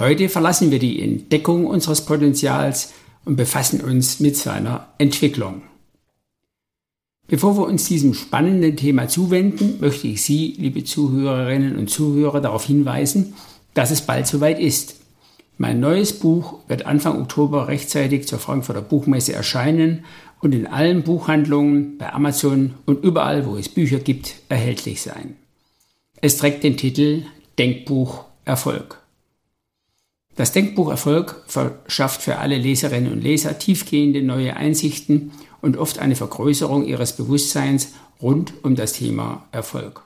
Heute verlassen wir die Entdeckung unseres Potenzials und befassen uns mit seiner Entwicklung. Bevor wir uns diesem spannenden Thema zuwenden, möchte ich Sie, liebe Zuhörerinnen und Zuhörer, darauf hinweisen, dass es bald soweit ist. Mein neues Buch wird Anfang Oktober rechtzeitig zur Frankfurter Buchmesse erscheinen und in allen Buchhandlungen, bei Amazon und überall, wo es Bücher gibt, erhältlich sein. Es trägt den Titel Denkbuch Erfolg. Das Denkbuch Erfolg verschafft für alle Leserinnen und Leser tiefgehende neue Einsichten und oft eine Vergrößerung ihres Bewusstseins rund um das Thema Erfolg.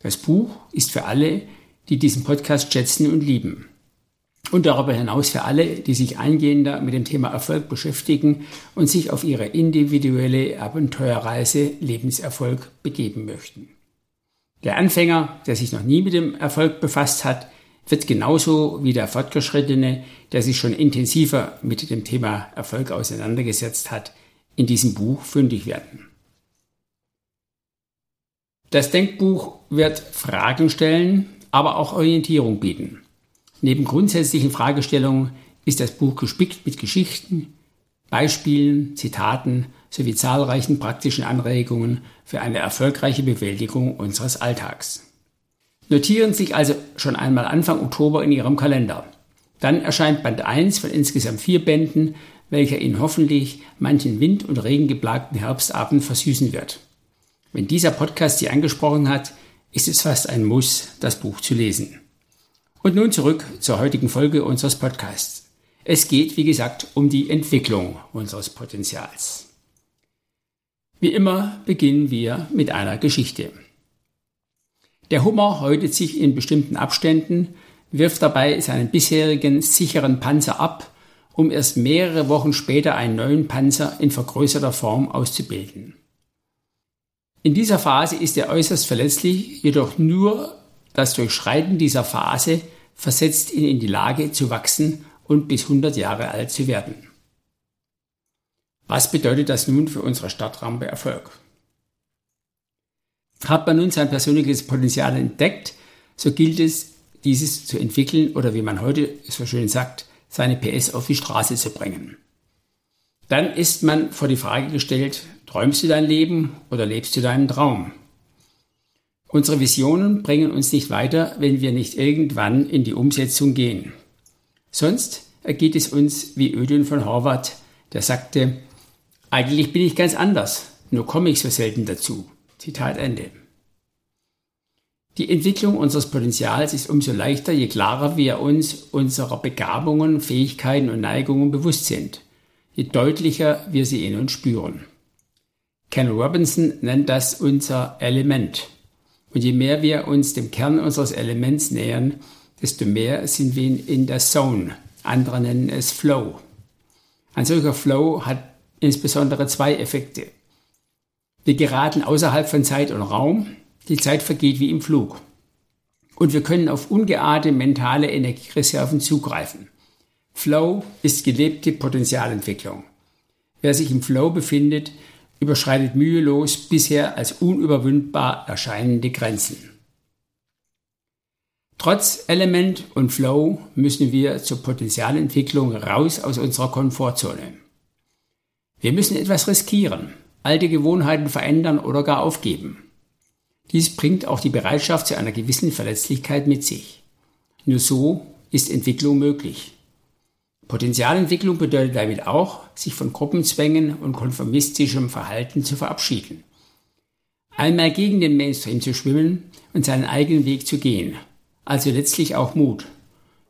Das Buch ist für alle, die diesen Podcast schätzen und lieben und darüber hinaus für alle, die sich eingehender mit dem Thema Erfolg beschäftigen und sich auf ihre individuelle Abenteuerreise Lebenserfolg begeben möchten. Der Anfänger, der sich noch nie mit dem Erfolg befasst hat, wird genauso wie der Fortgeschrittene, der sich schon intensiver mit dem Thema Erfolg auseinandergesetzt hat, in diesem Buch fündig werden. Das Denkbuch wird Fragen stellen, aber auch Orientierung bieten. Neben grundsätzlichen Fragestellungen ist das Buch gespickt mit Geschichten, Beispielen, Zitaten sowie zahlreichen praktischen Anregungen für eine erfolgreiche Bewältigung unseres Alltags. Notieren Sie sich also schon einmal Anfang Oktober in Ihrem Kalender. Dann erscheint Band 1 von insgesamt vier Bänden, welcher Ihnen hoffentlich manchen wind- und regengeplagten Herbstabend versüßen wird. Wenn dieser Podcast Sie angesprochen hat, ist es fast ein Muss, das Buch zu lesen. Und nun zurück zur heutigen Folge unseres Podcasts. Es geht, wie gesagt, um die Entwicklung unseres Potenzials. Wie immer beginnen wir mit einer Geschichte. Der Hummer häutet sich in bestimmten Abständen, wirft dabei seinen bisherigen sicheren Panzer ab, um erst mehrere Wochen später einen neuen Panzer in vergrößerter Form auszubilden. In dieser Phase ist er äußerst verletzlich, jedoch nur das Durchschreiten dieser Phase versetzt ihn in die Lage zu wachsen und bis 100 Jahre alt zu werden. Was bedeutet das nun für unsere Stadtrampe Erfolg? Hat man nun sein persönliches Potenzial entdeckt, so gilt es, dieses zu entwickeln oder wie man heute so schön sagt, seine PS auf die Straße zu bringen. Dann ist man vor die Frage gestellt, träumst du dein Leben oder lebst du deinen Traum? Unsere Visionen bringen uns nicht weiter, wenn wir nicht irgendwann in die Umsetzung gehen. Sonst ergeht es uns wie Ödön von Horvath, der sagte, eigentlich bin ich ganz anders, nur komme ich so selten dazu. Zitat Ende. Die Entwicklung unseres Potenzials ist umso leichter, je klarer wir uns unserer Begabungen, Fähigkeiten und Neigungen bewusst sind, je deutlicher wir sie in uns spüren. Ken Robinson nennt das unser Element. Und je mehr wir uns dem Kern unseres Elements nähern, desto mehr sind wir in der Zone. Andere nennen es Flow. Ein solcher Flow hat insbesondere zwei Effekte. Wir geraten außerhalb von Zeit und Raum, die Zeit vergeht wie im Flug. Und wir können auf ungeahnte mentale Energiereserven zugreifen. Flow ist gelebte Potenzialentwicklung. Wer sich im Flow befindet, überschreitet mühelos bisher als unüberwindbar erscheinende Grenzen. Trotz Element und Flow müssen wir zur Potenzialentwicklung raus aus unserer Komfortzone. Wir müssen etwas riskieren, alte Gewohnheiten verändern oder gar aufgeben. Dies bringt auch die Bereitschaft zu einer gewissen Verletzlichkeit mit sich. Nur so ist Entwicklung möglich. Potenzialentwicklung bedeutet damit auch, sich von Gruppenzwängen und konformistischem Verhalten zu verabschieden. Einmal gegen den Mainstream zu schwimmen und seinen eigenen Weg zu gehen. Also letztlich auch Mut.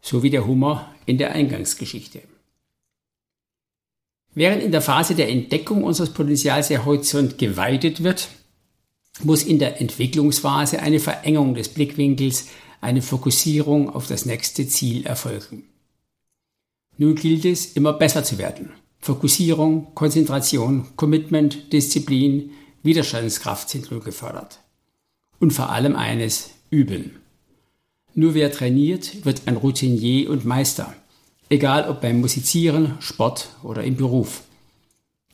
So wie der Hummer in der Eingangsgeschichte. Während in der Phase der Entdeckung unseres Potenzials der Horizont geweitet wird, muss in der Entwicklungsphase eine Verengung des Blickwinkels eine Fokussierung auf das nächste Ziel erfolgen. Nun gilt es, immer besser zu werden. Fokussierung, Konzentration, Commitment, Disziplin, Widerstandskraft sind nun gefordert. Und vor allem eines, üben. Nur wer trainiert, wird ein Routinier und Meister. Egal ob beim Musizieren, Sport oder im Beruf.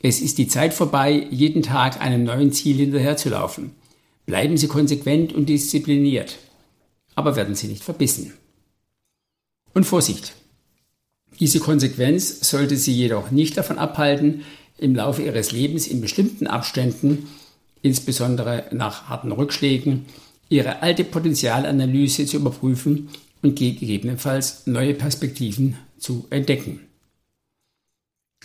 Es ist die Zeit vorbei, jeden Tag einem neuen Ziel hinterherzulaufen. Bleiben Sie konsequent und diszipliniert. Aber werden Sie nicht verbissen. Und Vorsicht! Diese Konsequenz sollte Sie jedoch nicht davon abhalten, im Laufe Ihres Lebens in bestimmten Abständen, insbesondere nach harten Rückschlägen, Ihre alte Potenzialanalyse zu überprüfen und gegebenenfalls neue Perspektiven zu entdecken.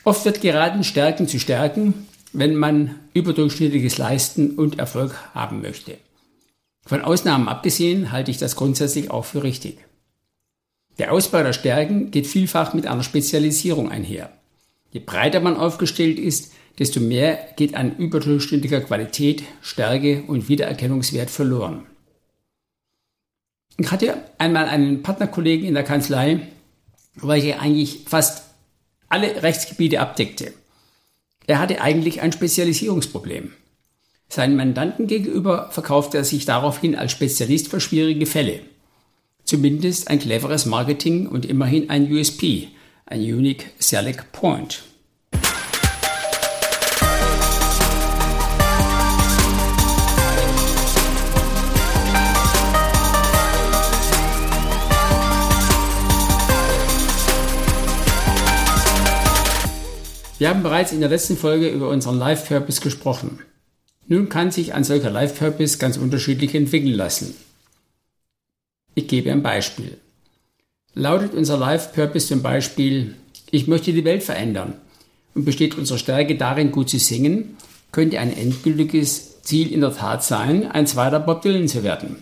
Oft wird geraten, Stärken zu stärken, wenn man überdurchschnittliches leisten und Erfolg haben möchte. Von Ausnahmen abgesehen halte ich das grundsätzlich auch für richtig. Der Ausbau der Stärken geht vielfach mit einer Spezialisierung einher. Je breiter man aufgestellt ist, desto mehr geht an überdurchschnittlicher Qualität, Stärke und Wiedererkennungswert verloren. Ich hatte einmal einen Partnerkollegen in der Kanzlei, welcher eigentlich fast alle Rechtsgebiete abdeckte. Er hatte eigentlich ein Spezialisierungsproblem. Seinen Mandanten gegenüber verkaufte er sich daraufhin als Spezialist für schwierige Fälle. Zumindest ein cleveres Marketing und immerhin ein USP, ein Unique Selling Point. Wir haben bereits in der letzten Folge über unseren Life Purpose gesprochen. Nun kann sich ein solcher Life Purpose ganz unterschiedlich entwickeln lassen. Ich gebe ein Beispiel. Lautet unser Life Purpose zum Beispiel, ich möchte die Welt verändern und besteht unsere Stärke darin, gut zu singen, könnte ein endgültiges Ziel in der Tat sein, ein zweiter Bob Dylan zu werden.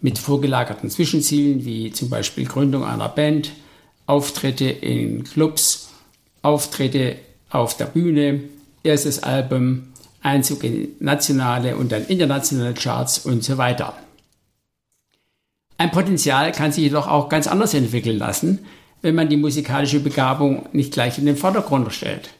Mit vorgelagerten Zwischenzielen wie zum Beispiel Gründung einer Band, Auftritte in Clubs, Auftritte auf der Bühne, erstes Album, Einzug in nationale und dann internationale Charts und so weiter. Ein Potenzial kann sich jedoch auch ganz anders entwickeln lassen, wenn man die musikalische Begabung nicht gleich in den Vordergrund stellt,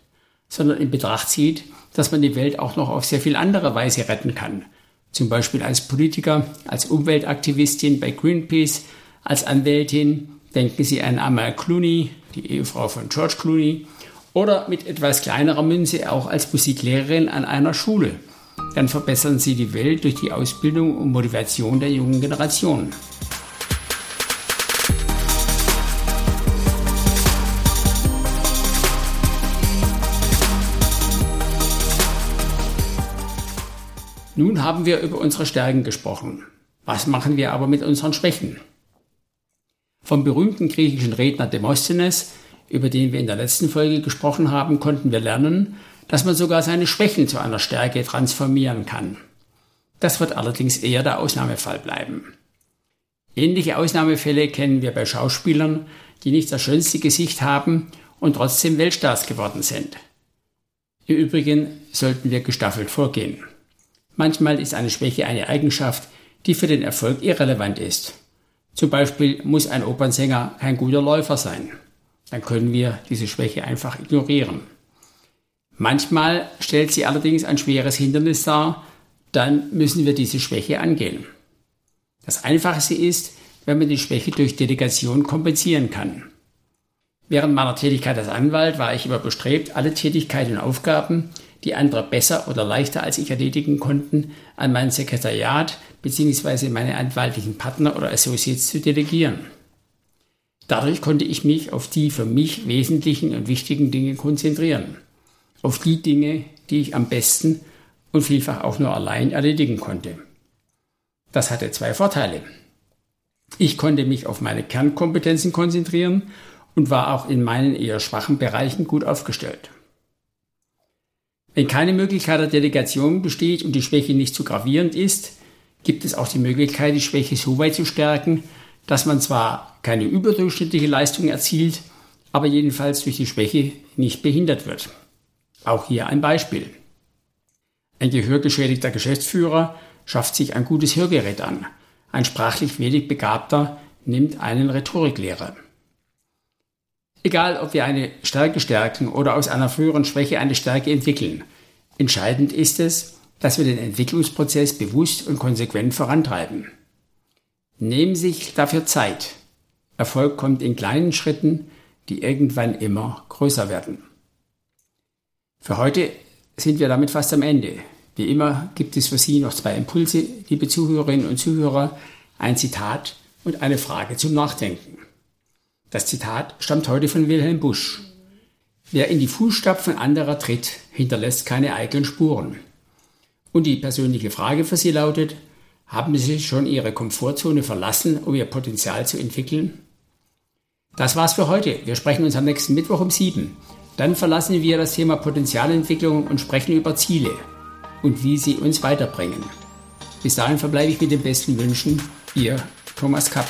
sondern in Betracht zieht, dass man die Welt auch noch auf sehr viel andere Weise retten kann. Zum Beispiel als Politiker, als Umweltaktivistin bei Greenpeace, als Anwältin, denken Sie an Amal Clooney, die Ehefrau von George Clooney, oder mit etwas kleinerer Münze auch als Musiklehrerin an einer Schule. Dann verbessern Sie die Welt durch die Ausbildung und Motivation der jungen Generation. Nun haben wir über unsere Stärken gesprochen. Was machen wir aber mit unseren Schwächen? Vom berühmten griechischen Redner Demosthenes über den wir in der letzten Folge gesprochen haben, konnten wir lernen, dass man sogar seine Schwächen zu einer Stärke transformieren kann. Das wird allerdings eher der Ausnahmefall bleiben. Ähnliche Ausnahmefälle kennen wir bei Schauspielern, die nicht das schönste Gesicht haben und trotzdem Weltstars geworden sind. Im Übrigen sollten wir gestaffelt vorgehen. Manchmal ist eine Schwäche eine Eigenschaft, die für den Erfolg irrelevant ist. Zum Beispiel muss ein Opernsänger kein guter Läufer sein dann können wir diese Schwäche einfach ignorieren. Manchmal stellt sie allerdings ein schweres Hindernis dar, dann müssen wir diese Schwäche angehen. Das Einfachste ist, wenn man die Schwäche durch Delegation kompensieren kann. Während meiner Tätigkeit als Anwalt war ich immer bestrebt, alle Tätigkeiten und Aufgaben, die andere besser oder leichter als ich erledigen konnten, an mein Sekretariat bzw. meine anwaltlichen Partner oder Associates zu delegieren. Dadurch konnte ich mich auf die für mich wesentlichen und wichtigen Dinge konzentrieren. Auf die Dinge, die ich am besten und vielfach auch nur allein erledigen konnte. Das hatte zwei Vorteile. Ich konnte mich auf meine Kernkompetenzen konzentrieren und war auch in meinen eher schwachen Bereichen gut aufgestellt. Wenn keine Möglichkeit der Delegation besteht und die Schwäche nicht zu gravierend ist, gibt es auch die Möglichkeit, die Schwäche so weit zu stärken, dass man zwar keine überdurchschnittliche Leistung erzielt, aber jedenfalls durch die Schwäche nicht behindert wird. Auch hier ein Beispiel. Ein gehörgeschädigter Geschäftsführer schafft sich ein gutes Hörgerät an, ein sprachlich wenig Begabter nimmt einen Rhetoriklehrer. Egal, ob wir eine Stärke stärken oder aus einer früheren Schwäche eine Stärke entwickeln, entscheidend ist es, dass wir den Entwicklungsprozess bewusst und konsequent vorantreiben. Nehmen Sie sich dafür Zeit. Erfolg kommt in kleinen Schritten, die irgendwann immer größer werden. Für heute sind wir damit fast am Ende. Wie immer gibt es für Sie noch zwei Impulse, liebe Zuhörerinnen und Zuhörer, ein Zitat und eine Frage zum Nachdenken. Das Zitat stammt heute von Wilhelm Busch. Wer in die Fußstapfen anderer tritt, hinterlässt keine eigenen Spuren. Und die persönliche Frage für Sie lautet, haben Sie schon Ihre Komfortzone verlassen, um Ihr Potenzial zu entwickeln? Das war's für heute. Wir sprechen uns am nächsten Mittwoch um sieben. Dann verlassen wir das Thema Potenzialentwicklung und sprechen über Ziele und wie sie uns weiterbringen. Bis dahin verbleibe ich mit den besten Wünschen. Ihr Thomas Kapp.